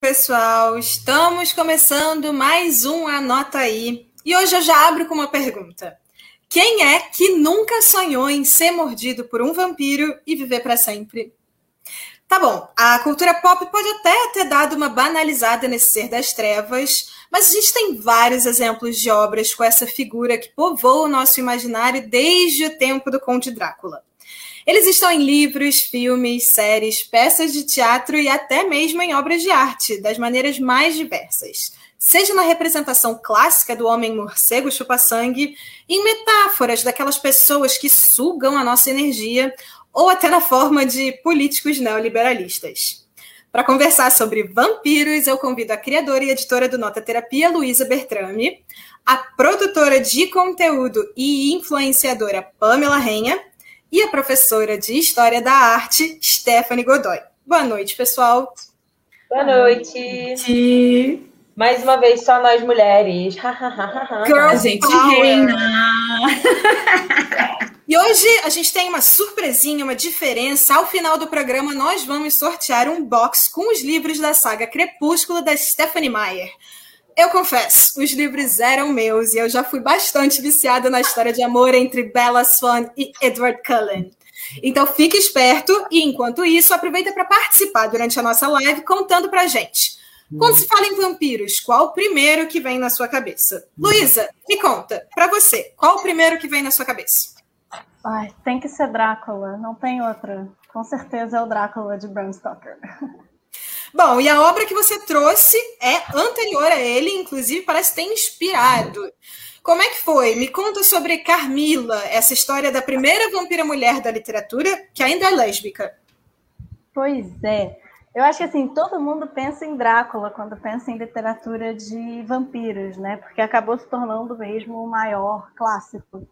pessoal, estamos começando mais um Anota Aí. E hoje eu já abro com uma pergunta. Quem é que nunca sonhou em ser mordido por um vampiro e viver para sempre? Tá bom, a cultura pop pode até ter dado uma banalizada nesse ser das trevas, mas a gente tem vários exemplos de obras com essa figura que povoa o nosso imaginário desde o tempo do Conde Drácula. Eles estão em livros, filmes, séries, peças de teatro e até mesmo em obras de arte, das maneiras mais diversas. Seja na representação clássica do homem morcego chupa-sangue, em metáforas daquelas pessoas que sugam a nossa energia, ou até na forma de políticos neoliberalistas. Para conversar sobre vampiros, eu convido a criadora e editora do Nota Terapia, Luísa Bertrame, a produtora de conteúdo e influenciadora Pamela Renha e a professora de História da Arte, Stephanie Godoy. Boa noite, pessoal. Boa noite. Mais uma vez, só nós mulheres. Girl, a gente reina. e hoje a gente tem uma surpresinha, uma diferença. Ao final do programa, nós vamos sortear um box com os livros da saga Crepúsculo da Stephanie Meyer. Eu confesso, os livros eram meus e eu já fui bastante viciada na história de amor entre Bella Swan e Edward Cullen. Então fique esperto e, enquanto isso, aproveita para participar durante a nossa live contando para gente. Quando se fala em vampiros, qual o primeiro que vem na sua cabeça? Luísa, me conta, para você, qual o primeiro que vem na sua cabeça? Ai, tem que ser Drácula, não tem outra. Com certeza é o Drácula de Bram Stoker. Bom, e a obra que você trouxe é anterior a ele, inclusive parece ter inspirado. Como é que foi? Me conta sobre Carmila, essa história da primeira vampira mulher da literatura que ainda é lésbica. Pois é. Eu acho que assim, todo mundo pensa em Drácula quando pensa em literatura de vampiros, né? Porque acabou se tornando mesmo o maior clássico.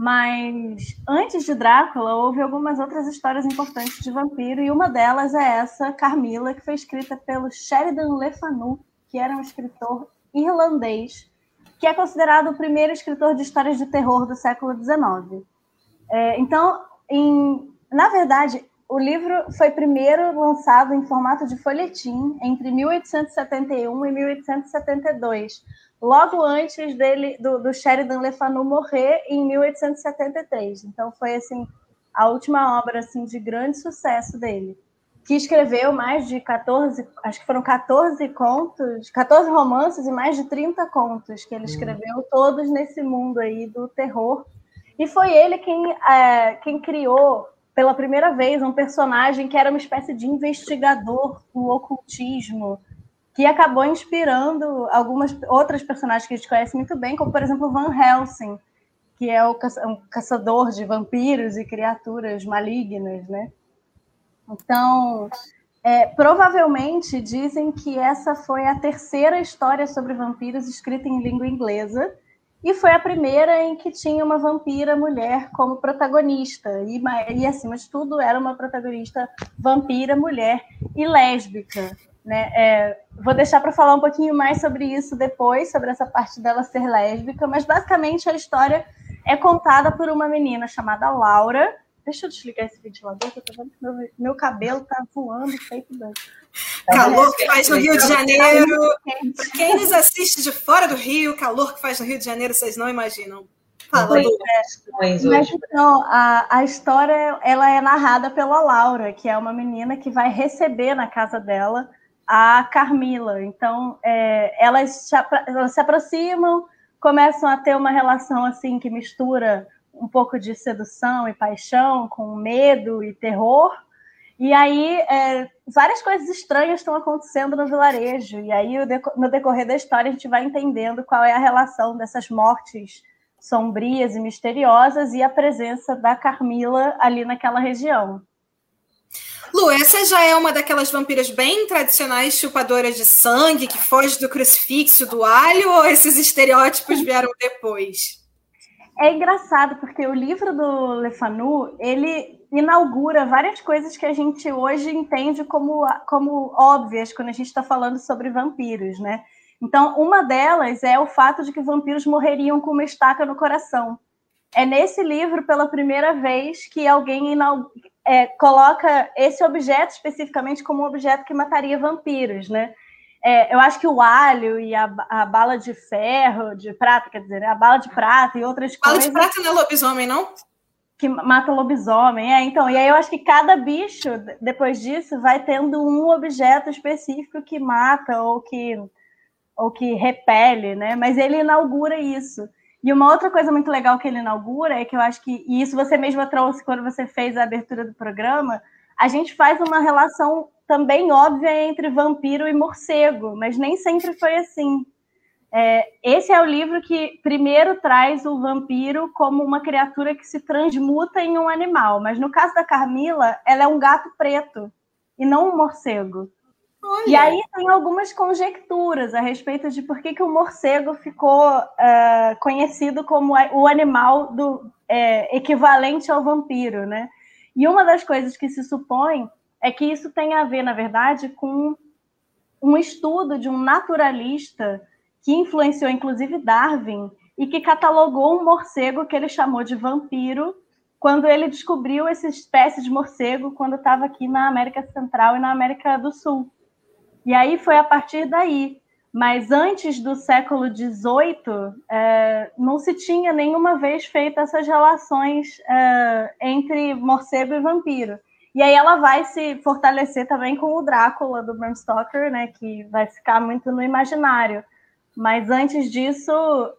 Mas antes de Drácula, houve algumas outras histórias importantes de vampiro, e uma delas é essa, Carmila, que foi escrita pelo Sheridan Le Fanu, que era um escritor irlandês, que é considerado o primeiro escritor de histórias de terror do século XIX. É, então, em, na verdade, o livro foi primeiro lançado em formato de folhetim entre 1871 e 1872 logo antes dele do, do Sheridan Le Fanu morrer em 1873. Então foi assim a última obra assim de grande sucesso dele, que escreveu mais de 14, acho que foram 14 contos, 14 romances e mais de 30 contos que ele hum. escreveu, todos nesse mundo aí do terror. E foi ele quem, é, quem criou pela primeira vez um personagem que era uma espécie de investigador do ocultismo, que acabou inspirando algumas outras personagens que a gente conhece muito bem, como por exemplo Van Helsing, que é o um caçador de vampiros e criaturas malignas, né? Então, é, provavelmente dizem que essa foi a terceira história sobre vampiros escrita em língua inglesa e foi a primeira em que tinha uma vampira mulher como protagonista e, e acima de tudo era uma protagonista vampira mulher e lésbica. Né? É, vou deixar para falar um pouquinho mais sobre isso depois, sobre essa parte dela ser lésbica, mas basicamente a história é contada por uma menina chamada Laura. Deixa eu desligar esse ventilador, que eu tô vendo que meu, meu cabelo tá voando feito doido. Calor que faz no Rio de Janeiro. Quem nos assiste de fora do Rio, calor que faz no Rio de Janeiro, vocês não imaginam. Fala, Mas então, a, a história ela é narrada pela Laura, que é uma menina que vai receber na casa dela a Carmila. Então, é, elas, se, elas se aproximam, começam a ter uma relação assim que mistura um pouco de sedução e paixão com medo e terror. E aí, é, várias coisas estranhas estão acontecendo no vilarejo. E aí, no decorrer da história, a gente vai entendendo qual é a relação dessas mortes sombrias e misteriosas e a presença da Carmila ali naquela região. Lu, essa já é uma daquelas vampiras bem tradicionais chupadoras de sangue, que foge do crucifixo, do alho, ou esses estereótipos vieram depois? É engraçado, porque o livro do Lefanu, ele inaugura várias coisas que a gente hoje entende como, como óbvias quando a gente está falando sobre vampiros, né? Então, uma delas é o fato de que vampiros morreriam com uma estaca no coração. É nesse livro, pela primeira vez, que alguém é, coloca esse objeto especificamente como um objeto que mataria vampiros, né? É, eu acho que o alho e a, a, bala de ferro, de prata, quer dizer, a bala de prata e outras bala coisas. Bala de prata não é lobisomem, não? Que mata lobisomem, é. Então, e aí eu acho que cada bicho, depois disso, vai tendo um objeto específico que mata ou que, ou que repele, né? Mas ele inaugura isso. E uma outra coisa muito legal que ele inaugura é que eu acho que, e isso você mesma trouxe quando você fez a abertura do programa, a gente faz uma relação também óbvia entre vampiro e morcego, mas nem sempre foi assim. É, esse é o livro que primeiro traz o vampiro como uma criatura que se transmuta em um animal, mas no caso da Carmila, ela é um gato preto e não um morcego. Olha. E aí tem algumas conjecturas a respeito de por que, que o morcego ficou uh, conhecido como o animal do é, equivalente ao vampiro, né? E uma das coisas que se supõe é que isso tem a ver, na verdade, com um estudo de um naturalista que influenciou inclusive Darwin e que catalogou um morcego que ele chamou de vampiro quando ele descobriu essa espécie de morcego quando estava aqui na América Central e na América do Sul. E aí foi a partir daí. Mas antes do século XVIII, é, não se tinha nenhuma vez feito essas relações é, entre morcego e vampiro. E aí ela vai se fortalecer também com o Drácula do Bram Stoker, né, que vai ficar muito no imaginário. Mas antes disso,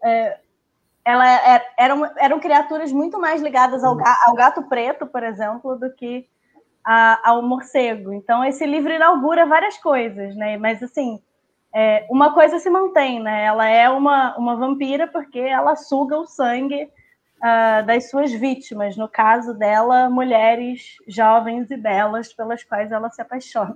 é, ela é, eram, eram criaturas muito mais ligadas ao, ao gato preto, por exemplo, do que a, ao morcego. Então, esse livro inaugura várias coisas, né? Mas, assim, é, uma coisa se mantém, né? Ela é uma, uma vampira porque ela suga o sangue uh, das suas vítimas. No caso dela, mulheres jovens e belas pelas quais ela se apaixona.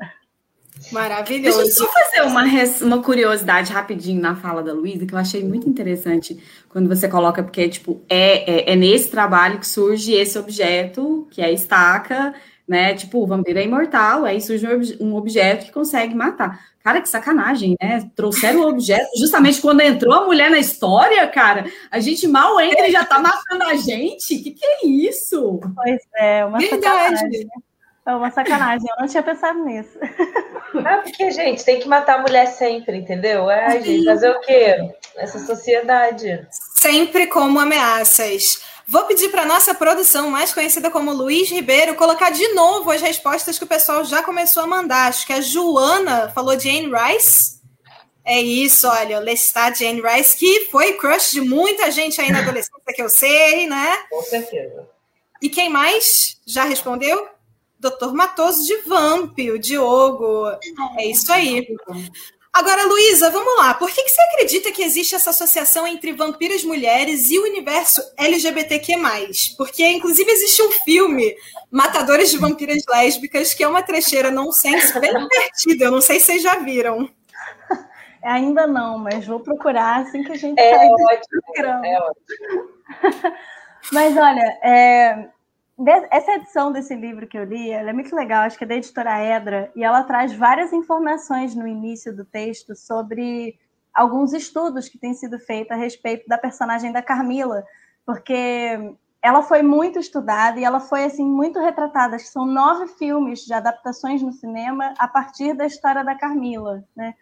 Maravilhoso. Deixa eu só fazer uma, uma curiosidade rapidinho na fala da Luísa, que eu achei muito interessante quando você coloca, porque tipo, é, é, é nesse trabalho que surge esse objeto, que é a estaca, né? Tipo, o vampiro é imortal, aí surge um objeto que consegue matar. Cara, que sacanagem, né? Trouxeram o objeto justamente quando entrou a mulher na história, cara. A gente mal entra e já tá matando a gente. Que que é isso? Pois é, uma Verdade. sacanagem. É uma sacanagem, eu não tinha pensado nisso. É porque, gente, tem que matar a mulher sempre, entendeu? É, gente, fazer o quê? Essa sociedade. Sempre como ameaças. Vou pedir para nossa produção, mais conhecida como Luiz Ribeiro, colocar de novo as respostas que o pessoal já começou a mandar. Acho que a Joana falou de Anne Rice. É isso, olha, Lestat Anne Rice, que foi crush de muita gente aí na adolescência, que eu sei, né? Com certeza. E quem mais já respondeu? Doutor Matoso de Vamp, o Diogo. É isso aí. Agora, Luísa, vamos lá. Por que, que você acredita que existe essa associação entre vampiras mulheres e o universo LGBTQ+. Porque, inclusive, existe um filme, Matadores de Vampiras Lésbicas, que é uma trecheira nonsense bem divertida. Eu não sei se vocês já viram. Ainda não, mas vou procurar assim que a gente é sair ótimo, programa. É ótimo. mas, olha, é, essa edição desse livro que eu li, é muito legal, acho que é da editora Edra, e ela traz várias informações no início do texto sobre alguns estudos que têm sido feitos a respeito da personagem da Carmila, porque ela foi muito estudada e ela foi assim muito retratada. Acho que são nove filmes de adaptações no cinema a partir da história da Carmila, né?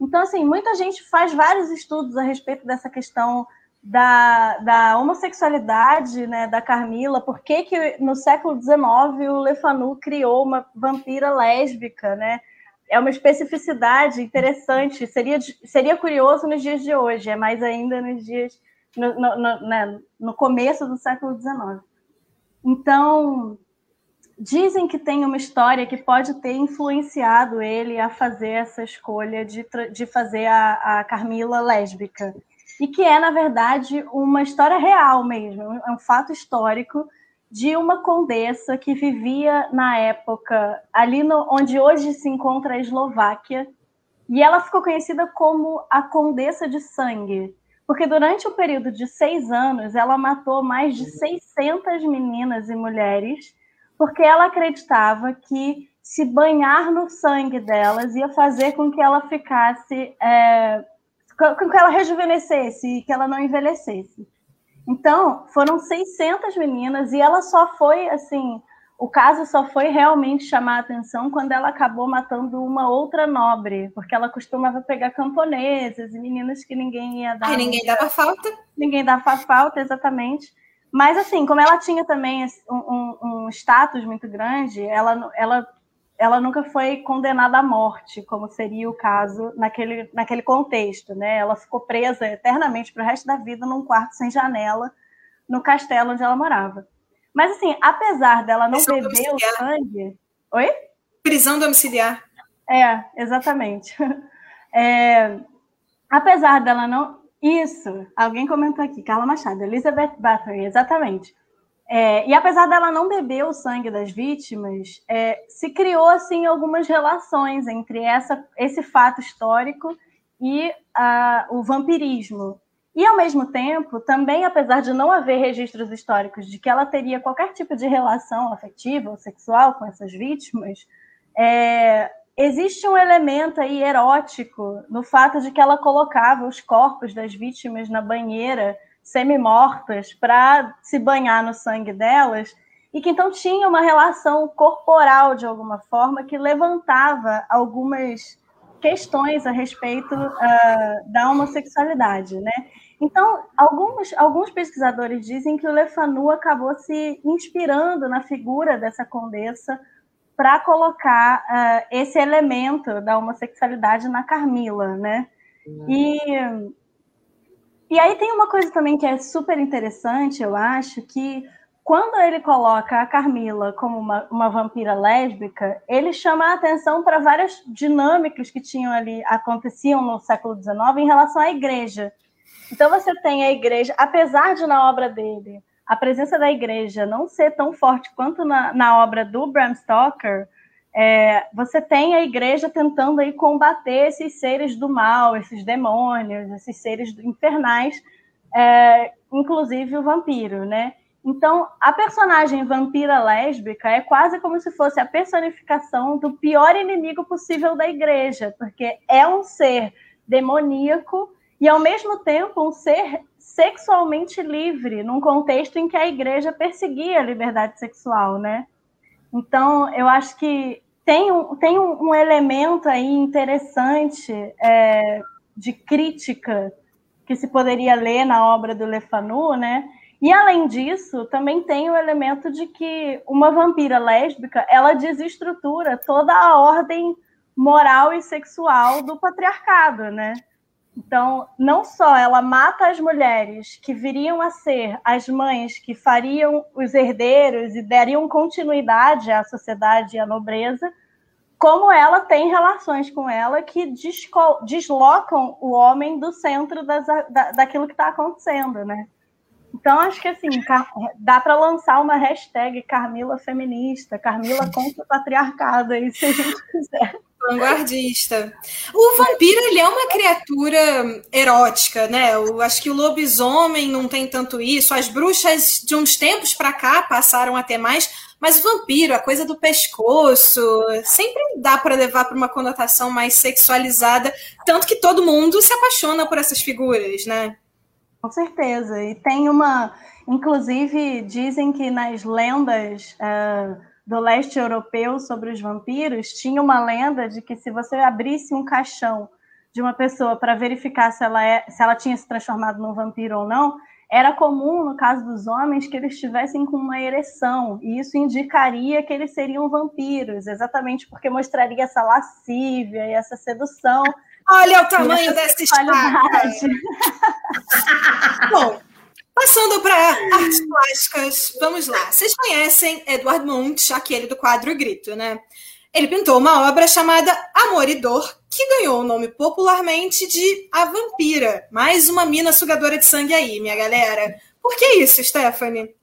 Então, assim, muita gente faz vários estudos a respeito dessa questão da, da homossexualidade né, da Carmila, por que, que no século XIX o Le Fanu criou uma vampira lésbica, né? É uma especificidade interessante, seria, seria curioso nos dias de hoje, é mais ainda nos dias, no, no, no, né, no começo do século XIX. Então, dizem que tem uma história que pode ter influenciado ele a fazer essa escolha de, de fazer a, a Carmila lésbica e que é, na verdade, uma história real mesmo, é um fato histórico de uma condessa que vivia na época ali no, onde hoje se encontra a Eslováquia, e ela ficou conhecida como a Condessa de Sangue, porque durante o período de seis anos ela matou mais de 600 meninas e mulheres, porque ela acreditava que se banhar no sangue delas ia fazer com que ela ficasse é, com que ela rejuvenescesse, que ela não envelhecesse. Então, foram 600 meninas e ela só foi, assim, o caso só foi realmente chamar a atenção quando ela acabou matando uma outra nobre, porque ela costumava pegar camponesas e meninas que ninguém ia dar. Ai, ninguém dava falta. Ninguém dava falta, exatamente. Mas, assim, como ela tinha também um, um, um status muito grande, ela, ela, ela nunca foi condenada à morte, como seria o caso naquele, naquele contexto, né? Ela ficou presa eternamente para o resto da vida num quarto sem janela, no castelo onde ela morava. Mas, assim, apesar dela não Prisão beber o sangue. Oi? Prisão domiciliar. É, exatamente. É, apesar dela não. Isso, alguém comentou aqui, Carla Machado, Elizabeth Bathory, exatamente. É, e apesar dela não beber o sangue das vítimas, é, se criou assim algumas relações entre essa, esse fato histórico e o vampirismo. E, ao mesmo tempo, também, apesar de não haver registros históricos de que ela teria qualquer tipo de relação afetiva ou sexual com essas vítimas, é, existe um elemento aí erótico no fato de que ela colocava os corpos das vítimas na banheira, semi-mortas, para se banhar no sangue delas, e que então tinha uma relação corporal, de alguma forma, que levantava algumas questões a respeito uh, da homossexualidade, né? Então, alguns, alguns pesquisadores dizem que o Lefanu acabou se inspirando na figura dessa condessa para colocar uh, esse elemento da homossexualidade na Carmila, né? Uhum. E, e aí tem uma coisa também que é super interessante, eu acho, que quando ele coloca a Carmila como uma, uma vampira lésbica, ele chama a atenção para várias dinâmicas que tinham ali, aconteciam no século XIX em relação à igreja. Então você tem a igreja, apesar de na obra dele a presença da igreja não ser tão forte quanto na, na obra do Bram Stoker, é, você tem a igreja tentando aí combater esses seres do mal, esses demônios, esses seres infernais, é, inclusive o vampiro, né? Então, a personagem vampira lésbica é quase como se fosse a personificação do pior inimigo possível da igreja, porque é um ser demoníaco e, ao mesmo tempo, um ser sexualmente livre, num contexto em que a igreja perseguia a liberdade sexual, né? Então, eu acho que tem um, tem um, elemento aí interessante é, de crítica que se poderia ler na obra do Le Fanu, né? E além disso, também tem o elemento de que uma vampira lésbica ela desestrutura toda a ordem moral e sexual do patriarcado, né? Então, não só ela mata as mulheres que viriam a ser as mães que fariam os herdeiros e dariam continuidade à sociedade e à nobreza, como ela tem relações com ela que deslocam o homem do centro das, da, daquilo que está acontecendo, né? Então, acho que assim, dá para lançar uma hashtag Carmila Feminista, Carmila contra o patriarcado, aí, se a gente quiser. Vanguardista. O vampiro, ele é uma criatura erótica, né? Eu acho que o lobisomem não tem tanto isso. As bruxas, de uns tempos para cá, passaram a ter mais. Mas o vampiro, a coisa do pescoço, sempre dá para levar para uma conotação mais sexualizada. Tanto que todo mundo se apaixona por essas figuras, né? Com certeza. E tem uma. Inclusive, dizem que nas lendas. Uh do leste europeu sobre os vampiros, tinha uma lenda de que se você abrisse um caixão de uma pessoa para verificar se ela, é, se ela tinha se transformado num vampiro ou não, era comum, no caso dos homens, que eles estivessem com uma ereção, e isso indicaria que eles seriam vampiros, exatamente porque mostraria essa lascívia e essa sedução. Olha o tamanho dessa espada! Bom, Passando para artes plásticas, vamos lá. Vocês conhecem Edward Munch, aquele do quadro Grito, né? Ele pintou uma obra chamada Amor e Dor, que ganhou o nome popularmente de A Vampira. Mais uma mina sugadora de sangue aí, minha galera. Por que isso, Stephanie?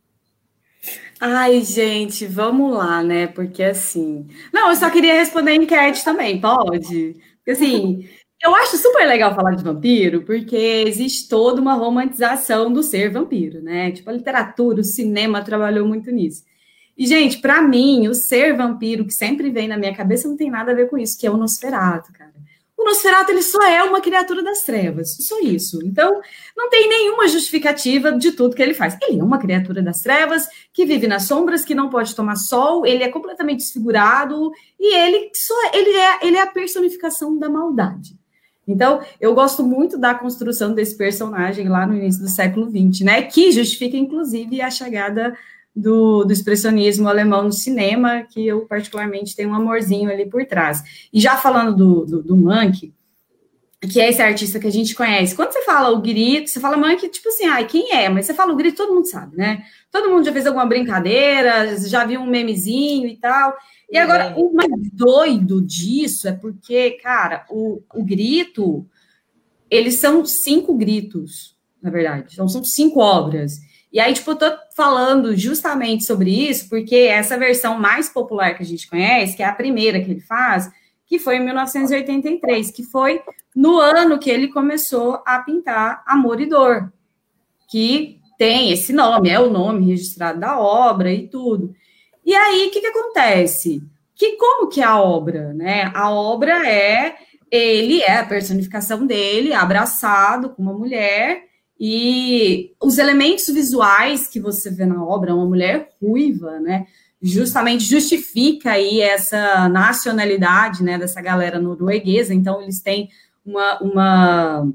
Ai, gente, vamos lá, né? Porque assim. Não, eu só queria responder a enquete também, pode? Porque assim, eu acho super legal falar de vampiro, porque existe toda uma romantização do ser vampiro, né? Tipo, a literatura, o cinema trabalhou muito nisso. E, gente, para mim, o ser vampiro que sempre vem na minha cabeça não tem nada a ver com isso, que é o Nosferatu, cara. o Nosferatu ele só é uma criatura das trevas, só isso. Então, não tem nenhuma justificativa de tudo que ele faz. Ele é uma criatura das trevas que vive nas sombras, que não pode tomar sol, ele é completamente desfigurado e ele só ele é ele é a personificação da maldade. Então, eu gosto muito da construção desse personagem lá no início do século XX, né? Que justifica, inclusive, a chegada do, do, expressionismo alemão no cinema, que eu particularmente tenho um amorzinho ali por trás. E já falando do, do, do Mank, que é esse artista que a gente conhece, quando você fala o grito, você fala Mank, tipo assim, ai, quem é? Mas você fala o grito, todo mundo sabe, né? Todo mundo já fez alguma brincadeira, já viu um memezinho e tal. E agora, o mais doido disso é porque, cara, o, o grito, eles são cinco gritos, na verdade. Então, são cinco obras. E aí, tipo, eu tô falando justamente sobre isso, porque essa versão mais popular que a gente conhece, que é a primeira que ele faz, que foi em 1983, que foi no ano que ele começou a pintar Amor e Dor, que tem esse nome, é o nome registrado da obra e tudo. E aí, o que, que acontece? Que como que é a obra, né? A obra é ele é a personificação dele, abraçado com uma mulher, e os elementos visuais que você vê na obra, uma mulher ruiva, né? Justamente justifica aí essa nacionalidade, né, dessa galera norueguesa. Então, eles têm uma. uma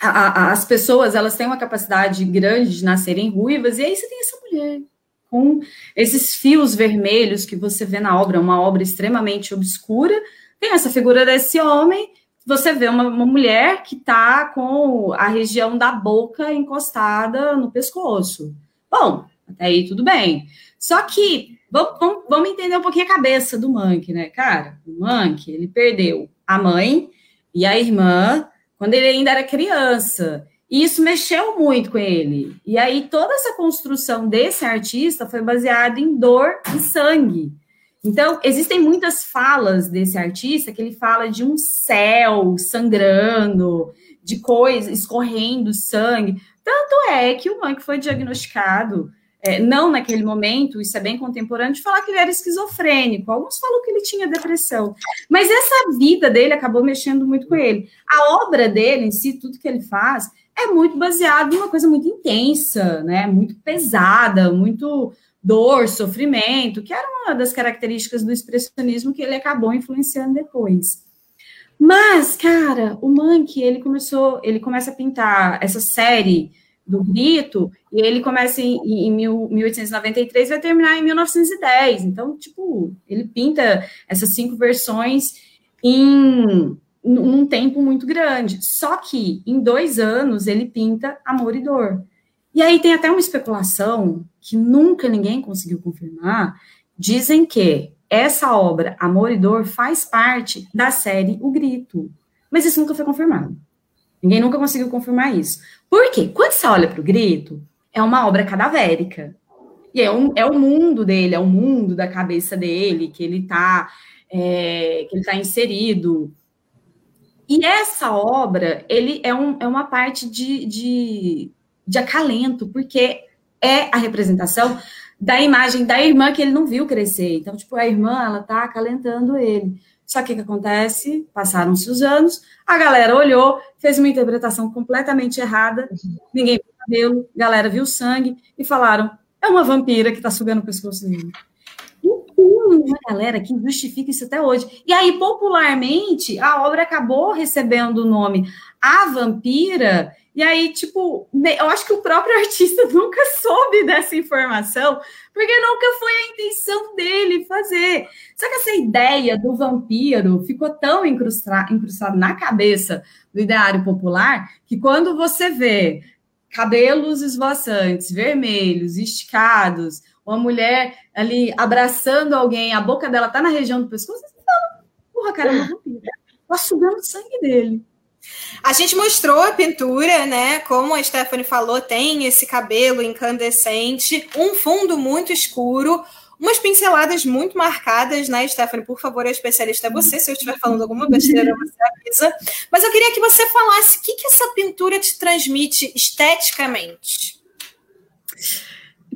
a, a, as pessoas, elas têm uma capacidade grande de nascerem ruivas, e aí você tem essa mulher com esses fios vermelhos que você vê na obra, uma obra extremamente obscura. Tem essa figura desse homem você vê uma, uma mulher que está com a região da boca encostada no pescoço. Bom, até aí tudo bem. Só que vamos, vamos entender um pouquinho a cabeça do Monk, né, cara? O Monk, ele perdeu a mãe e a irmã quando ele ainda era criança. E isso mexeu muito com ele. E aí toda essa construção desse artista foi baseada em dor e sangue. Então, existem muitas falas desse artista que ele fala de um céu sangrando, de coisas escorrendo sangue. Tanto é que o Monk foi diagnosticado, é, não naquele momento, isso é bem contemporâneo, de falar que ele era esquizofrênico. Alguns falam que ele tinha depressão. Mas essa vida dele acabou mexendo muito com ele. A obra dele em si, tudo que ele faz, é muito baseado em uma coisa muito intensa, né? Muito pesada, muito dor, sofrimento, que era uma das características do expressionismo que ele acabou influenciando depois. Mas, cara, o Mank, ele começou, ele começa a pintar essa série do Grito, e ele começa em, em 1893 e vai terminar em 1910. Então, tipo, ele pinta essas cinco versões em num tempo muito grande. Só que em dois anos ele pinta Amor e Dor. E aí tem até uma especulação que nunca ninguém conseguiu confirmar. Dizem que essa obra, Amor e Dor, faz parte da série O Grito. Mas isso nunca foi confirmado. Ninguém nunca conseguiu confirmar isso. Por quê? Quando você olha para o Grito, é uma obra cadavérica. E é, um, é o mundo dele, é o mundo da cabeça dele, que ele está é, que ele tá inserido. E essa obra, ele é, um, é uma parte de, de de acalento, porque é a representação da imagem da irmã que ele não viu crescer. Então, tipo, a irmã, ela tá acalentando ele. Só que o que acontece? Passaram-se os anos, a galera olhou, fez uma interpretação completamente errada, ninguém viu cabelo, a galera viu sangue e falaram: é uma vampira que tá sugando o pescoço dele. E tem uma galera que justifica isso até hoje. E aí, popularmente, a obra acabou recebendo o nome A Vampira, e aí, tipo, eu acho que o próprio artista nunca soube dessa informação, porque nunca foi a intenção dele fazer. Só que essa ideia do vampiro ficou tão incrustada, na cabeça do ideário popular que quando você vê cabelos esvoaçantes, vermelhos, esticados, uma mulher ali abraçando alguém, a boca dela tá na região do pescoço, você fala, porra, cara, é uma vampira. Tá sugando sangue dele. A gente mostrou a pintura, né? Como a Stephanie falou, tem esse cabelo incandescente, um fundo muito escuro, umas pinceladas muito marcadas, né, Stephanie? Por favor, a especialista é você. Se eu estiver falando alguma besteira, você avisa. Mas eu queria que você falasse o que, que essa pintura te transmite esteticamente.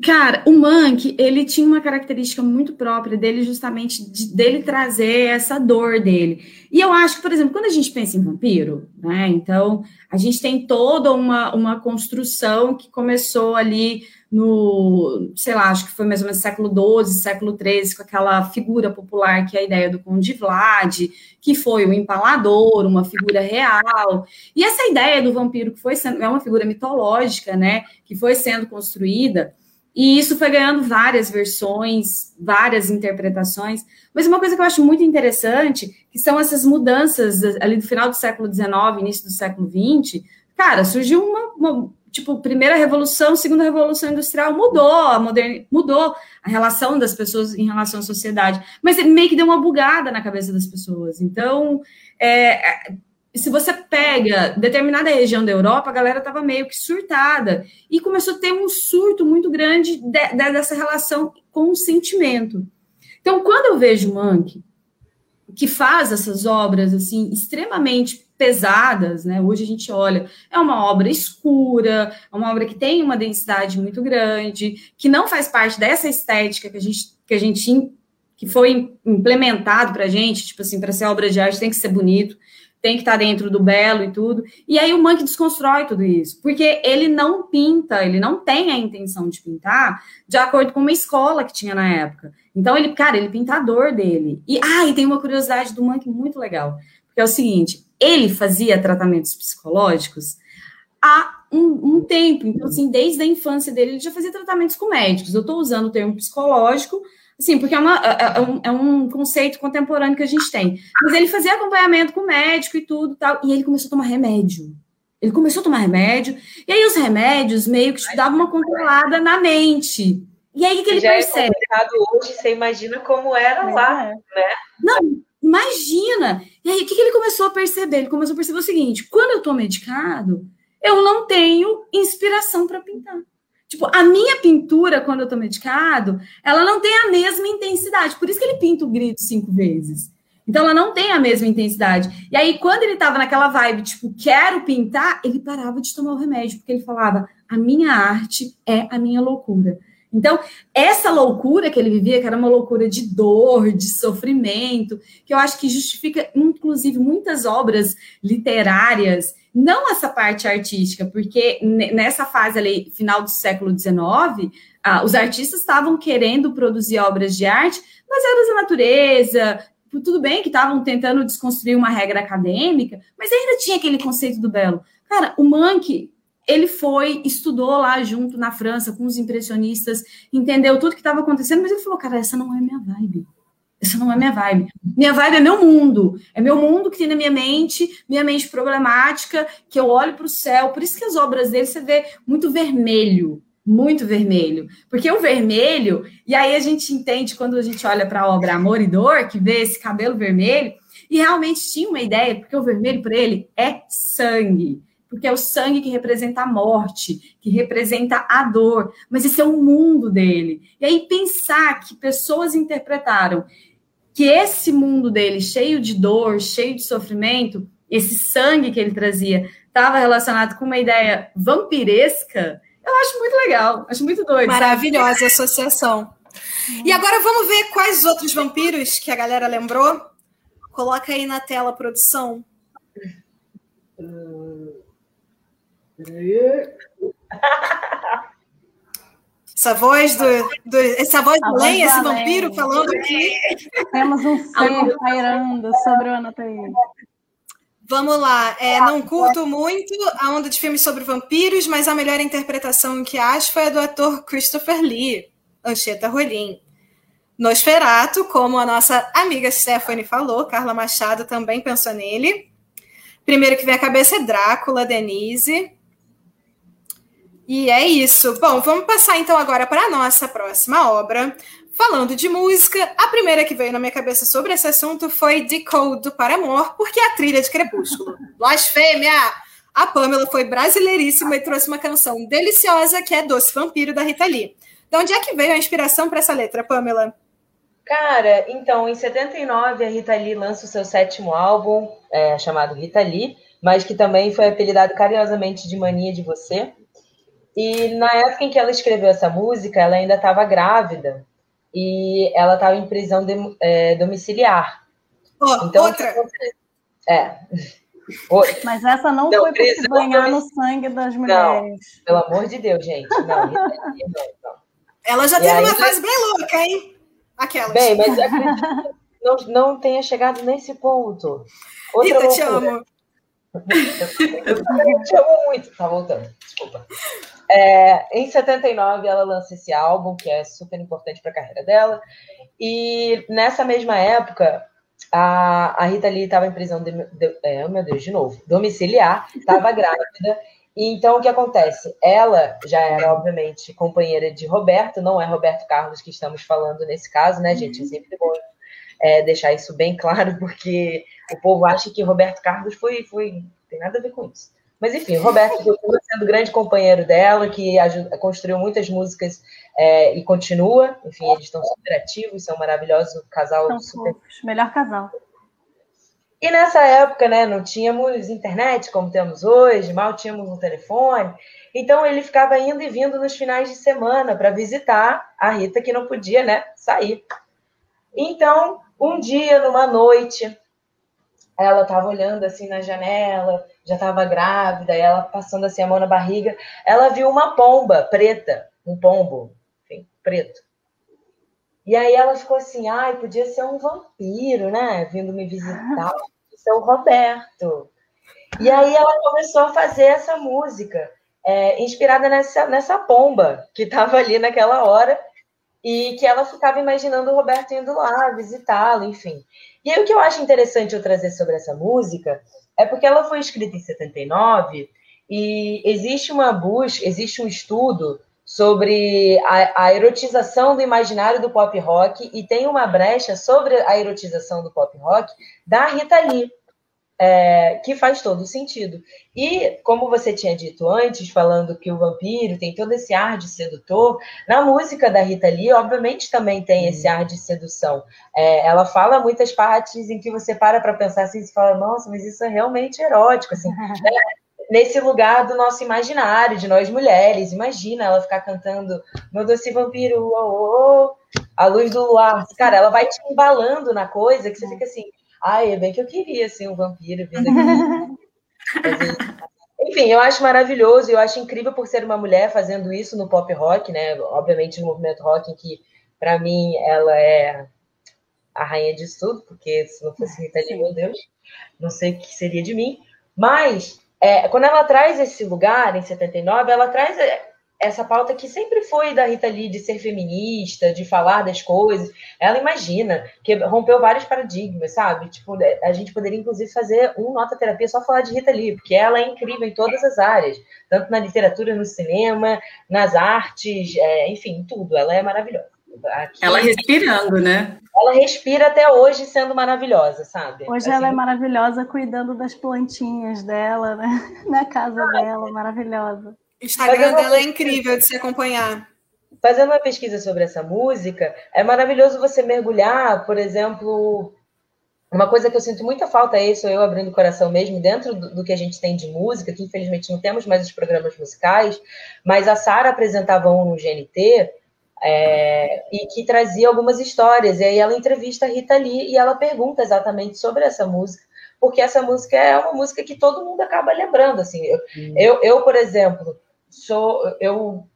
Cara, o Monk, ele tinha uma característica muito própria dele, justamente de, dele trazer essa dor dele. E eu acho que, por exemplo, quando a gente pensa em vampiro, né? Então, a gente tem toda uma, uma construção que começou ali no, sei lá, acho que foi mais ou menos século XII, século XIII, com aquela figura popular que é a ideia do Conde Vlad, que foi o empalador, uma figura real. E essa ideia do vampiro que foi sendo, é uma figura mitológica, né, que foi sendo construída, e isso foi ganhando várias versões, várias interpretações. Mas uma coisa que eu acho muito interessante, que são essas mudanças ali do final do século XIX, início do século XX, cara, surgiu uma, uma tipo, primeira revolução, segunda revolução industrial, mudou a modern... mudou a relação das pessoas em relação à sociedade, mas meio que deu uma bugada na cabeça das pessoas. Então, é, é se você pega determinada região da Europa, a galera estava meio que surtada e começou a ter um surto muito grande de, de, dessa relação com o sentimento. Então, quando eu vejo Monk, que faz essas obras assim extremamente pesadas, né? Hoje a gente olha, é uma obra escura, é uma obra que tem uma densidade muito grande, que não faz parte dessa estética que a gente que a gente que foi implementado para a gente, tipo assim, para ser obra de arte tem que ser bonito, tem que estar tá dentro do belo e tudo. E aí o Monk desconstrói tudo isso, porque ele não pinta, ele não tem a intenção de pintar de acordo com uma escola que tinha na época. Então ele, cara, ele pinta a dor dele. E ah, e tem uma curiosidade do Monk muito legal, porque é o seguinte, ele fazia tratamentos psicológicos há um, um, tempo. Então, assim, desde a infância dele, ele já fazia tratamentos com médicos. Eu estou usando o termo psicológico, assim, porque é, uma, é, é, um, é, um, conceito contemporâneo que a gente tem. Mas ele fazia acompanhamento com médico e tudo tal, e ele começou a tomar remédio. Ele começou a tomar remédio, e aí os remédios meio que te davam uma controlada na mente. E aí o que, ele Já é percebe? É hoje, você imagina como era é. lá, né? Não, Imagina! E aí, o que, que ele começou a perceber? Ele começou a perceber o seguinte: quando eu estou medicado, eu não tenho inspiração para pintar. Tipo, a minha pintura, quando eu estou medicado, ela não tem a mesma intensidade. Por isso que ele pinta o grito cinco vezes. Então, ela não tem a mesma intensidade. E aí, quando ele estava naquela vibe, tipo, quero pintar, ele parava de tomar o remédio, porque ele falava: a minha arte é a minha loucura. Então, essa loucura que ele vivia, que era uma loucura de dor, de sofrimento, que eu acho que justifica, inclusive, muitas obras literárias, não essa parte artística, porque nessa fase ali, final do século XIX, ah, os artistas estavam querendo produzir obras de arte baseadas na natureza, tudo bem que estavam tentando desconstruir uma regra acadêmica, mas ainda tinha aquele conceito do belo. Cara, o Mank ele foi, estudou lá junto na França com os impressionistas, entendeu tudo que estava acontecendo, mas ele falou, cara, essa não é minha vibe. Essa não é minha vibe. Minha vibe é meu mundo. É meu mundo que tem na minha mente, minha mente problemática, que eu olho para o céu. Por isso que as obras dele você vê muito vermelho, muito vermelho. Porque o vermelho, e aí a gente entende quando a gente olha para a obra Amor e Dor, que vê esse cabelo vermelho, e realmente tinha uma ideia, porque o vermelho para ele é sangue porque é o sangue que representa a morte, que representa a dor, mas esse é o mundo dele. E aí pensar que pessoas interpretaram que esse mundo dele, cheio de dor, cheio de sofrimento, esse sangue que ele trazia, estava relacionado com uma ideia vampiresca, eu acho muito legal, acho muito doido. Maravilhosa sabe? associação. E agora vamos ver quais outros vampiros que a galera lembrou. Coloca aí na tela a Essa voz do, do essa voz do Len, esse vampiro falando aqui. Temos um ser pairando sobre o Anatomia. Vamos lá. É, não curto muito a onda de filmes sobre vampiros, mas a melhor interpretação que acho foi a do ator Christopher Lee, Ancheta Rolim. Nosferato, como a nossa amiga Stephanie falou, Carla Machado também pensou nele. Primeiro que vem à cabeça é Drácula, Denise. E é isso. Bom, vamos passar então agora para a nossa próxima obra. Falando de música, a primeira que veio na minha cabeça sobre esse assunto foi Decode do Paramor, porque é a trilha de Crepúsculo. Blasfêmia! A Pamela foi brasileiríssima e trouxe uma canção deliciosa que é Doce Vampiro da Rita Lee. De onde é que veio a inspiração para essa letra, Pamela? Cara, então, em 79 a Rita Lee lança o seu sétimo álbum, é, chamado Rita Lee, mas que também foi apelidado carinhosamente de Mania de Você. E na época em que ela escreveu essa música, ela ainda estava grávida e ela estava em prisão de, é, domiciliar. Oh, então, outra. É. Outra. Mas essa não, não foi para se banhar no sangue das mulheres. Não, pelo amor de Deus, gente. Não, não, não. Ela já e teve uma fase bem louca, hein? Aquelas. Bem, mas acredito não, não tenha chegado nesse ponto. Outra Rita, te amo. Eu te amo muito. Tá voltando, desculpa. É, em 79, ela lança esse álbum, que é super importante para a carreira dela. E nessa mesma época, a, a Rita Lee estava em prisão, de, de, é, oh meu Deus, de novo, domiciliar, estava grávida. E então, o que acontece? Ela já era, obviamente, companheira de Roberto, não é Roberto Carlos que estamos falando nesse caso, né, gente? É sempre bom é, deixar isso bem claro, porque o povo acha que Roberto Carlos foi, foi. tem nada a ver com isso. Mas enfim, o Roberto continua sendo grande companheiro dela, que construiu muitas músicas é, e continua. Enfim, eles estão super ativos, são maravilhosos, casal são super. Melhor casal. E nessa época, né, não tínhamos internet como temos hoje, mal tínhamos um telefone. Então ele ficava indo e vindo nos finais de semana para visitar a Rita, que não podia, né, sair. Então, um dia, numa noite, ela estava olhando assim na janela, já estava grávida, e ela passando assim a mão na barriga, ela viu uma pomba preta, um pombo, enfim, preto. E aí ela ficou assim, ai, podia ser um vampiro, né? Vindo me visitar, ser o Roberto. E aí ela começou a fazer essa música, é, inspirada nessa, nessa pomba que estava ali naquela hora e que ela ficava imaginando o Roberto indo lá visitá-lo, enfim. E aí o que eu acho interessante eu trazer sobre essa música é porque ela foi escrita em 79 e existe uma busca, existe um estudo sobre a, a, erotização do imaginário do pop rock e tem uma brecha sobre a erotização do pop rock da Rita Lee é, que faz todo sentido. E, como você tinha dito antes, falando que o vampiro tem todo esse ar de sedutor, na música da Rita Lee, obviamente, também tem esse ar de sedução. É, ela fala muitas partes em que você para para pensar assim, e fala, nossa, mas isso é realmente erótico, assim, né? nesse lugar do nosso imaginário, de nós mulheres. Imagina ela ficar cantando Meu Doce Vampiro, oh, oh, oh, a luz do luar. Cara, ela vai te embalando na coisa que você fica assim, Ai, é bem que eu queria, assim, um vampiro. Enfim, eu acho maravilhoso, eu acho incrível por ser uma mulher fazendo isso no pop rock, né? Obviamente no movimento rock, em que, para mim, ela é a rainha disso tudo, porque se não fosse Rita Lee, meu Deus, não sei o que seria de mim. Mas, é, quando ela traz esse lugar, em 79, ela traz é, essa pauta que sempre foi da Rita Lee de ser feminista, de falar das coisas. Ela imagina que rompeu vários paradigmas, sabe? Tipo, a gente poderia inclusive fazer um nota terapia só falar de Rita Lee, porque ela é incrível em todas as áreas, tanto na literatura, no cinema, nas artes, é, enfim, tudo. Ela é maravilhosa. Aqui, ela respirando, né? Ela respira até hoje sendo maravilhosa, sabe? Hoje assim, ela é maravilhosa cuidando das plantinhas dela, né? Na casa dela, maravilhosa. O Instagram dela é incrível de se acompanhar. Fazendo uma pesquisa sobre essa música, é maravilhoso você mergulhar, por exemplo, uma coisa que eu sinto muita falta é isso, eu abrindo o coração mesmo, dentro do, do, que a gente tem de música, que infelizmente não temos mais os programas musicais, mas a Sara apresentava um no GNT é, e que trazia algumas histórias, e aí ela entrevista a Rita Lee e ela pergunta exatamente sobre essa música, porque essa música é uma música que todo mundo acaba lembrando, assim, eu, eu, eu por exemplo, sou eu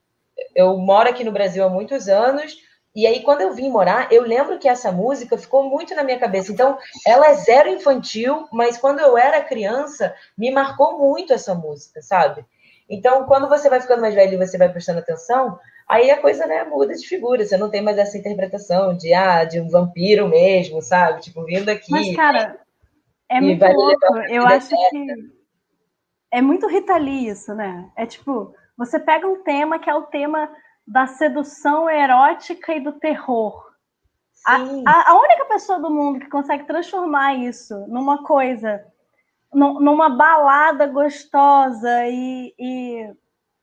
eu moro aqui no Brasil há muitos anos e aí quando eu vim morar, eu lembro que essa música ficou muito na minha cabeça. Então, ela é zero infantil, mas quando eu era criança, me marcou muito essa música, sabe? Então, quando você vai ficando mais velho e você vai prestando atenção, aí a coisa né, muda de figura. Você não tem mais essa interpretação de ah, de um vampiro mesmo, sabe? Tipo, vindo aqui. Mas, cara, é muito louco. Eu acho que é muito Rita Lee isso, né? É tipo, você pega um tema que é o tema da sedução erótica e do terror. A, a, a, única pessoa do mundo que consegue transformar isso numa coisa, numa balada gostosa e, e,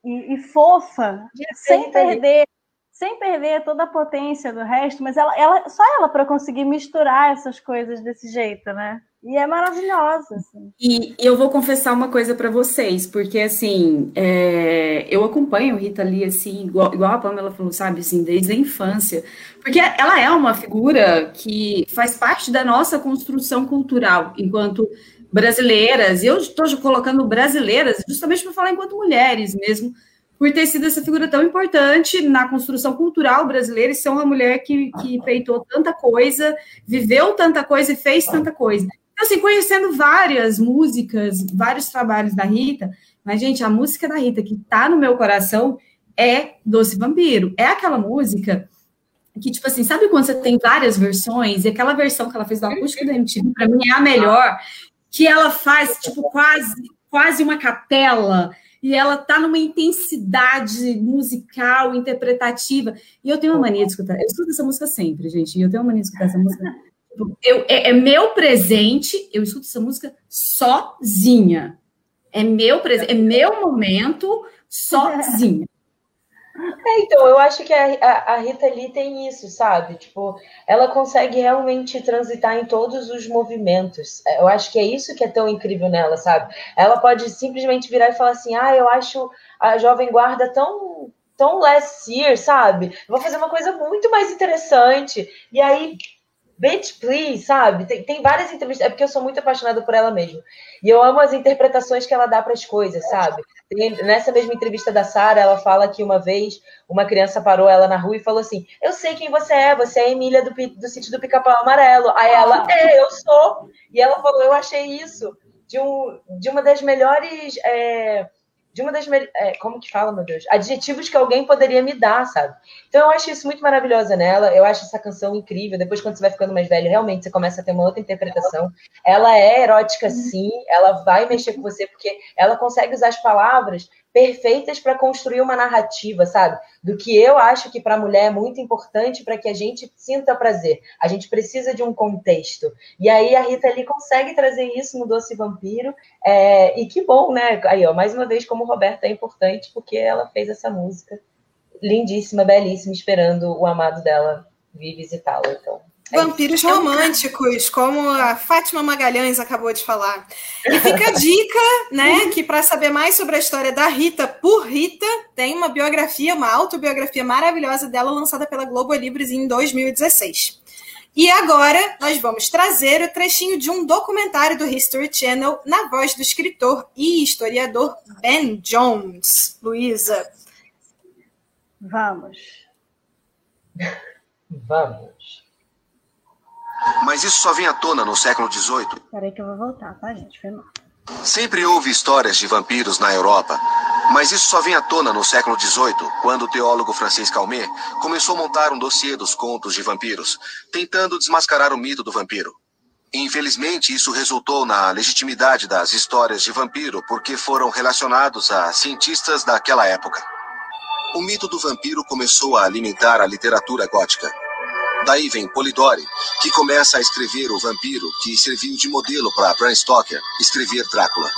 e, e fofa, sem perder, sem perder toda a potência do resto, mas ela, ela só ela para conseguir misturar essas coisas desse jeito, né? E é maravilhosa. Assim. E eu vou confessar uma coisa para vocês, porque assim, é, eu acompanho Rita Lee assim, igual, igual a Pamela falou, sabe, assim, desde a infância. Porque ela é uma figura que faz parte da nossa construção cultural enquanto brasileiras. E eu estou colocando brasileiras justamente para falar enquanto mulheres mesmo, por ter sido essa figura tão importante na construção cultural brasileira e ser uma mulher que, que peitou tanta coisa, viveu tanta coisa e fez tanta coisa. Então, assim, conhecendo várias músicas, vários trabalhos da Rita, mas, gente, a música da Rita que tá no meu coração é Doce Vampiro. É aquela música que, tipo assim, sabe quando você tem várias versões, e aquela versão que ela fez do acústico da MTV, para mim, é a melhor, que ela faz, tipo, quase, quase uma capela, e ela tá numa intensidade musical, interpretativa. E eu tenho uma mania de escutar. Eu escuto essa música sempre, gente. E eu tenho uma mania de escutar essa música eu, é, é, meu presente, eu escuto essa música sozinha. É meu presente, é meu momento sozinha. É, então, eu acho que a, a, a, Rita Lee tem isso, sabe? Tipo, ela consegue realmente transitar em todos os movimentos. É, eu acho que é isso que é tão incrível nela, sabe? Ela pode simplesmente virar e falar assim: ah, eu acho a Jovem Guarda tão tão last year, sabe? Vou fazer uma coisa muito mais interessante. E aí Bitch, please, sabe? Tem, tem várias entrevistas. É porque eu sou muito apaixonada por ela mesmo. E eu amo as interpretações que ela dá para as coisas, sabe? Tem, nessa mesma entrevista da Sara, ela fala que uma vez uma criança parou ela na rua e falou assim: Eu sei quem você é, você é a Emília do, do sítio do Pica-Pau Amarelo. Aí ela, é, eu sou. E ela falou: Eu achei isso de, um, de uma das melhores. É, de uma das é, como que fala, meu Deus, adjetivos que alguém poderia me dar, sabe? Então eu acho isso muito maravilhosa nela. Eu acho essa canção incrível. Depois, quando você vai ficando mais velho, realmente você começa a ter uma outra interpretação. Ela é erótica, sim. Ela vai mexer com você porque ela consegue usar as palavras perfeitas para construir uma narrativa, sabe? Do que eu acho que para a mulher é muito importante para que a gente sinta prazer. A gente precisa de um contexto. E aí a Rita ali consegue trazer isso no Doce Vampiro. É... e que bom, né? Aí, ó, mais uma vez, como Roberta é importante, porque ela fez essa música lindíssima, belíssima, esperando o amado dela vir visitá-la. Então, é Vampiros românticos, como a Fátima Magalhães acabou de falar. E fica a dica, né, que para saber mais sobre a história da Rita por Rita, tem uma biografia, uma autobiografia maravilhosa dela lançada pela Globo Livres em 2016. E agora nós vamos trazer o trechinho de um documentário do History Channel na voz do escritor e historiador Ben Jones. Luísa. Vamos. Vamos. Mas isso só vem à tona no século XVIII. Peraí que eu vou voltar, tá, gente? Foi mal. Sempre houve histórias de vampiros na Europa, mas isso só vem à tona no século XVIII, quando o teólogo francês Calmet começou a montar um dossiê dos contos de vampiros, tentando desmascarar o mito do vampiro. Infelizmente, isso resultou na legitimidade das histórias de vampiro, porque foram relacionados a cientistas daquela época. O mito do vampiro começou a alimentar a literatura gótica. Daí vem Polidori, que começa a escrever o vampiro que serviu de modelo para Bram Stoker escrever Drácula.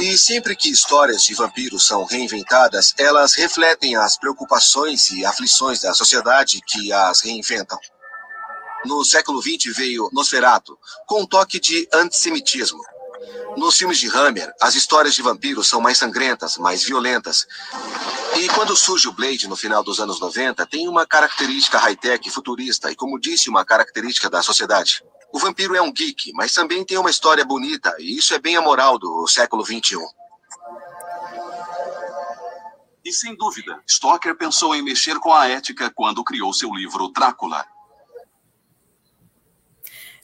E sempre que histórias de vampiros são reinventadas, elas refletem as preocupações e aflições da sociedade que as reinventam. No século XX veio Nosferatu, com um toque de antissemitismo. Nos filmes de Hammer, as histórias de vampiros são mais sangrentas, mais violentas. E quando surge o Blade no final dos anos 90, tem uma característica high-tech futurista e, como disse, uma característica da sociedade. O vampiro é um geek, mas também tem uma história bonita, e isso é bem a moral do século XXI. E sem dúvida, Stoker pensou em mexer com a ética quando criou seu livro Drácula.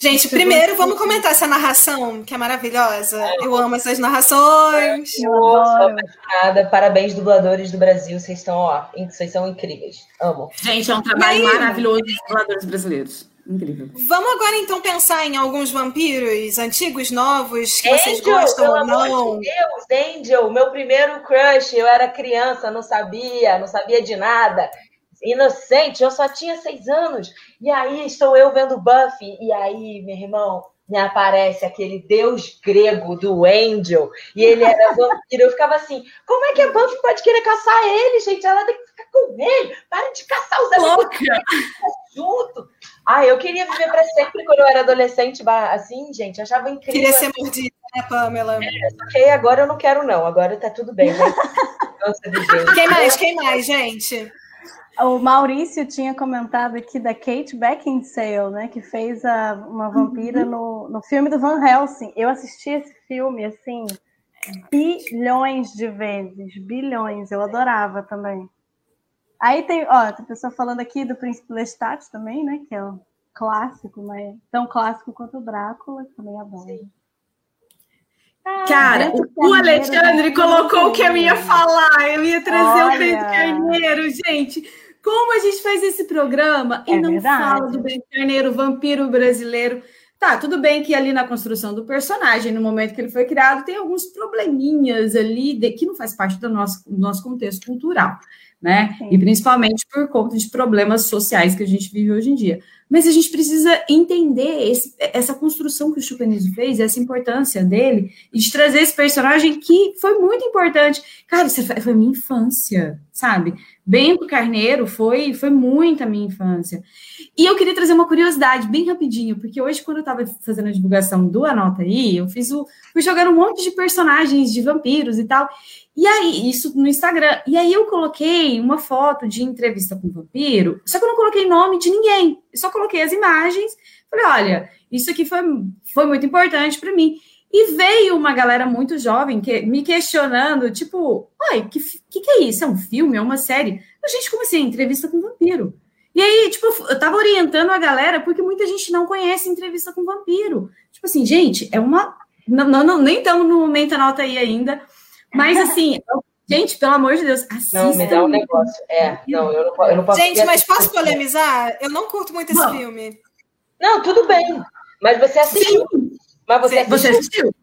Gente, primeiro vamos comentar essa narração, que é maravilhosa. Eu amo essas narrações. Eu sou apaixonada. Parabéns, dubladores do Brasil. Vocês estão, ó, vocês são incríveis. Amo. Gente, é um trabalho maravilhoso dos dubladores brasileiros. Incrível. Vamos agora então pensar em alguns vampiros antigos, novos, que Angel, vocês gostam ou não. De Deus, Angel, meu primeiro crush. Eu era criança, não sabia, não sabia de nada inocente, eu só tinha seis anos. E aí estou eu vendo Buffy, e aí, meu irmão, me aparece aquele deus grego do Angel e ele era vampiro. Eu ficava assim: como é que a Buffy pode querer caçar ele, gente? Ela tem que ficar com ele. Para de caçar os amigos junto. Ah, eu queria viver para sempre quando eu era adolescente, assim, gente. Achava incrível. Queria ser mordida, né, Pamela? É, só que agora eu não quero, não. Agora tá tudo bem. Né? Quem mais? Quem mais, gente? O Maurício tinha comentado aqui da Kate Beckinsale, né, que fez a, uma vampira no, no filme do Van Helsing. Eu assisti esse filme, assim, bilhões de vezes, bilhões. Eu adorava também. Aí tem, ó, tem pessoa falando aqui do Príncipe Lestat também, né, que é um clássico, mas tão clássico quanto o Drácula, que também adoro. Ah, Cara, o Alexandre colocou o que eu ia falar. Eu ia trazer Olha. o Bento Carneiro, gente. Como a gente faz esse programa e é não verdade. fala do Bento Carneiro, vampiro brasileiro? Tá, tudo bem que ali na construção do personagem, no momento que ele foi criado, tem alguns probleminhas ali de, que não faz parte do nosso, do nosso contexto cultural né? Sim. E principalmente por conta de problemas sociais que a gente vive hoje em dia. Mas a gente precisa entender esse, essa construção que o Chucanizo fez, essa importância dele, e de trazer esse personagem que foi muito importante. Cara, isso foi minha infância, sabe? Bento Carneiro foi, foi muito a minha infância. E eu queria trazer uma curiosidade bem rapidinho, porque hoje, quando eu estava fazendo a divulgação do Anota aí, eu fiz o. fui jogando um monte de personagens de vampiros e tal. E aí, isso no Instagram. E aí eu coloquei uma foto de entrevista com o vampiro, só que eu não coloquei nome de ninguém. Eu só coloquei as imagens. Falei, olha, isso aqui foi, foi muito importante para mim. E veio uma galera muito jovem que, me questionando, tipo, oi, que, que, que é isso? É um filme? É uma série? A gente, como assim? Entrevista com vampiro. E aí, tipo, eu tava orientando a galera, porque muita gente não conhece entrevista com vampiro. Tipo assim, gente, é uma. Não, não, não nem estamos no momento anota aí ainda. Mas assim, gente, pelo amor de Deus, assista. Não, me dá um negócio. É, não, eu não, eu não posso. Gente, mas posso polemizar? Eu não curto muito esse Bom, filme. Não, tudo bem. Mas você assistiu. Sim. Mas você assistiu. Você assistiu.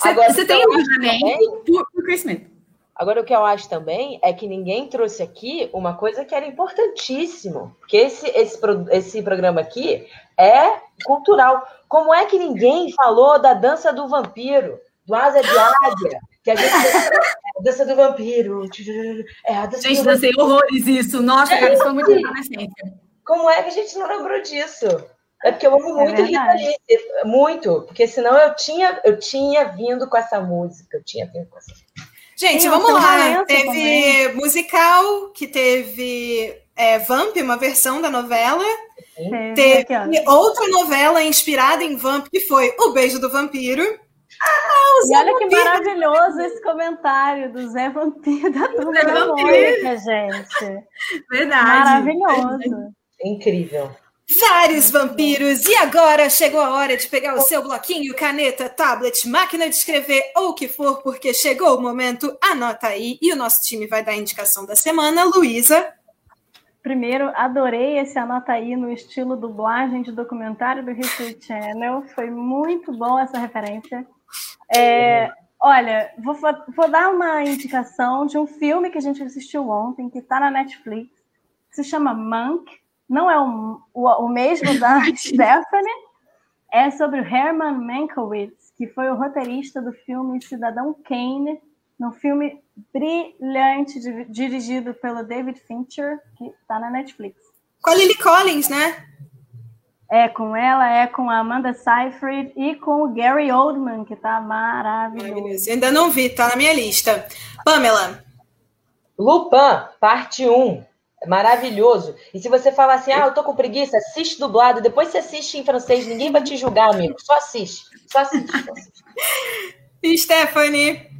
Agora, você tem um por, por crescimento. Agora, o que eu acho também é que ninguém trouxe aqui uma coisa que era importantíssimo. Porque esse, esse, esse programa aqui é cultural. Como é que ninguém falou da dança do vampiro, do asa de águia? Que a gente. a dança do vampiro. É a dança gente, dancei horrores isso. Nossa, cara, foi muito adolescência. Como é que a gente não lembrou disso? É porque eu amo é muito é Rita Lee, muito, porque senão eu tinha, eu tinha vindo com essa música, eu tinha vindo com essa. Gente, Sim, vamos lá. Teve também. musical que teve é, Vamp, uma versão da novela. Sim. Teve outra novela inspirada em Vamp, que foi O Beijo do Vampiro. Ah, e olha Vampiro. que maravilhoso esse comentário do Zé Vampiro da turma da Mônica, gente. Verdade. Maravilhoso. Incrível. Vários vampiros, e agora chegou a hora de pegar o seu bloquinho, caneta, tablet, máquina de escrever ou o que for, porque chegou o momento, anota aí, e o nosso time vai dar a indicação da semana. Luísa. Primeiro, adorei esse anota aí no estilo dublagem de documentário do History Channel, foi muito bom essa referência. É, olha, vou, vou dar uma indicação de um filme que a gente assistiu ontem, que está na Netflix, se chama Monk não é o, o, o mesmo da Stephanie, é sobre o Herman Mankiewicz, que foi o roteirista do filme Cidadão Kane, um filme brilhante dirigido pelo David Fincher, que está na Netflix. Com a Lily Collins, né? É com ela, é com a Amanda Seyfried e com o Gary Oldman, que está maravilhoso. maravilhoso. Ainda não vi, está na minha lista. Pamela. Lupin, parte 1 maravilhoso. E se você falar assim, ah, eu tô com preguiça, assiste dublado, depois você assiste em francês, ninguém vai te julgar, amigo. Só assiste. Só assiste. Só. Stephanie.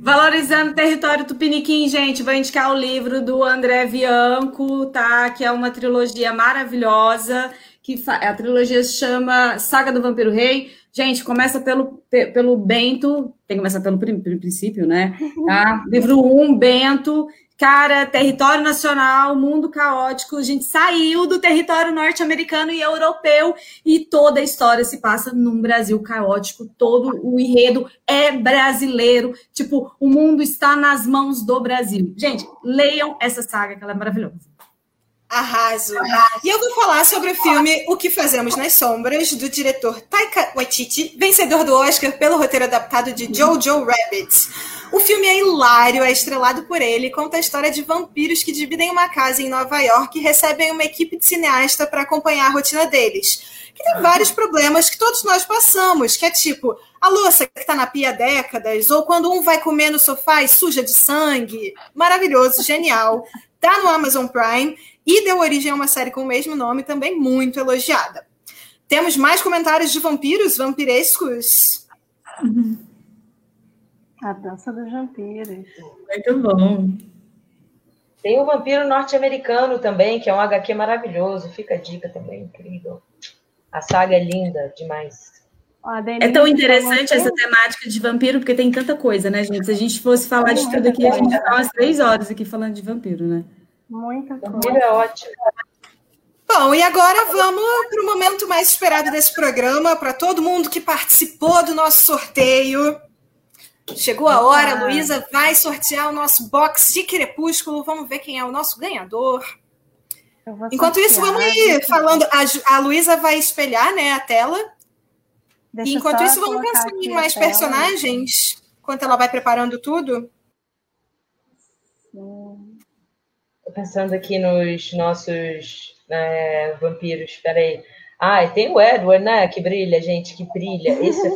Valorizando o território tupiniquim, gente, vou indicar o livro do André Bianco, tá? Que é uma trilogia maravilhosa, que a trilogia se chama Saga do Vampiro Rei. Gente, começa pelo, pelo Bento, tem que começar pelo princípio, né? Tá? Livro 1, um, Bento, Cara, território nacional, mundo caótico, a gente saiu do território norte-americano e europeu e toda a história se passa num Brasil caótico, todo o enredo é brasileiro, tipo, o mundo está nas mãos do Brasil. Gente, leiam essa saga que ela é maravilhosa. Arraso. E eu vou falar sobre o filme O que Fazemos nas Sombras, do diretor Taika Waititi, vencedor do Oscar pelo roteiro adaptado de Jojo Rabbit. O filme é hilário, é estrelado por ele, conta a história de vampiros que dividem uma casa em Nova York e recebem uma equipe de cineasta para acompanhar a rotina deles. Que tem vários problemas que todos nós passamos, que é tipo a louça que está na pia há décadas, ou quando um vai comer no sofá e suja de sangue. Maravilhoso, genial. Tá no Amazon Prime e deu origem a uma série com o mesmo nome, também muito elogiada. Temos mais comentários de vampiros vampirescos? A dança dos vampiros. Muito bom. Tem o Vampiro Norte-Americano também, que é um HQ maravilhoso. Fica a dica também, incrível. A saga é linda demais. É tão interessante essa temática de vampiro, porque tem tanta coisa, né, gente? Se a gente fosse falar de tudo aqui, a gente ia ficar umas três horas aqui falando de vampiro, né? Muita coisa. Vampiro é ótimo. Bom, e agora vamos para o momento mais esperado desse programa, para todo mundo que participou do nosso sorteio. Chegou a hora, a Luísa vai sortear o nosso box de Crepúsculo. Vamos ver quem é o nosso ganhador. Enquanto isso, vamos ir falando. A, a Luísa vai espelhar né, a tela. Deixa Enquanto isso, vamos pensar em mais personagens, enquanto ela vai preparando tudo. Estou pensando aqui nos nossos é, vampiros. Espera aí. Ah, tem o Edward, né? Que brilha, gente, que brilha. Esse é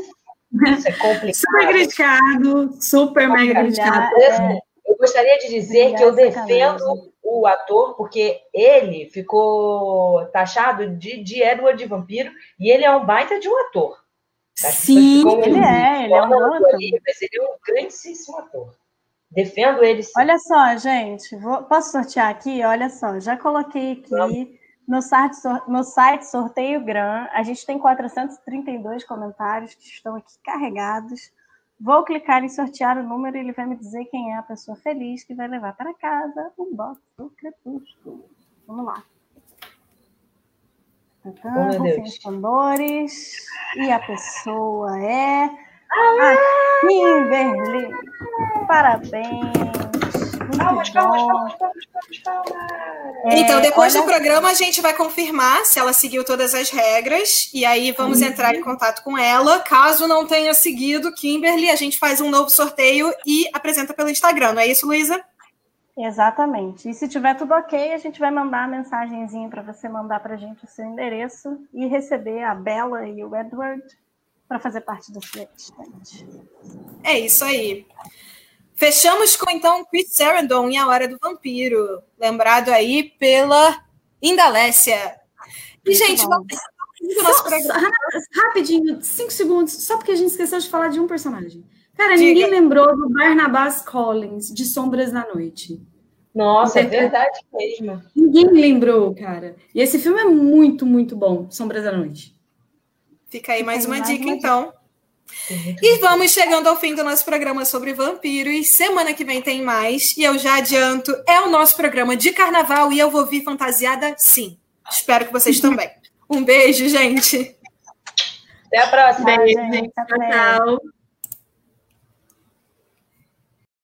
isso é complicado. Super criticado, super mega criticado. Eu gostaria de dizer que eu defendo o ator, porque ele ficou taxado de, de Edward de vampiro, e ele é um baita de um ator. Sim, ele é, ele é um ator. ele é um grandíssimo ator. Defendo ele sim. Olha só, gente, vou, posso sortear aqui? Olha só, já coloquei aqui Vamos. No site, no site Sorteio Gran, a gente tem 432 comentários que estão aqui carregados. Vou clicar em sortear o número e ele vai me dizer quem é a pessoa feliz que vai levar para casa o box do Crepúsculo. Vamos lá. Então, oh, tambores. E a pessoa é a Kimberly. Parabéns. Palmas, palmas, palmas, palmas, palmas, é, então, depois olha... do programa, a gente vai confirmar se ela seguiu todas as regras. E aí vamos uhum. entrar em contato com ela. Caso não tenha seguido, Kimberly, a gente faz um novo sorteio e apresenta pelo Instagram. Não é isso, Luísa? Exatamente. E se tiver tudo ok, a gente vai mandar a mensagenzinha para você mandar para a gente o seu endereço e receber a Bela e o Edward para fazer parte do Flextante. É isso aí. Fechamos com então Chris Sarandon em A Hora do Vampiro, lembrado aí pela Indalécia. E, gente, vamos nosso programa. Rapidinho, cinco segundos, só porque a gente esqueceu de falar de um personagem. Cara, Diga. ninguém lembrou do Barnabas Collins, de Sombras da Noite. Nossa, é verdade mesmo. Ninguém lembrou, cara. E esse filme é muito, muito bom, Sombras da Noite. Fica aí mais uma dica, então. E vamos chegando ao fim do nosso programa sobre vampiros. Semana que vem tem mais. E eu já adianto, é o nosso programa de carnaval e eu vou vir fantasiada sim. Espero que vocês também. Um beijo, gente. Até a próxima. Beijo, gente. Tchau.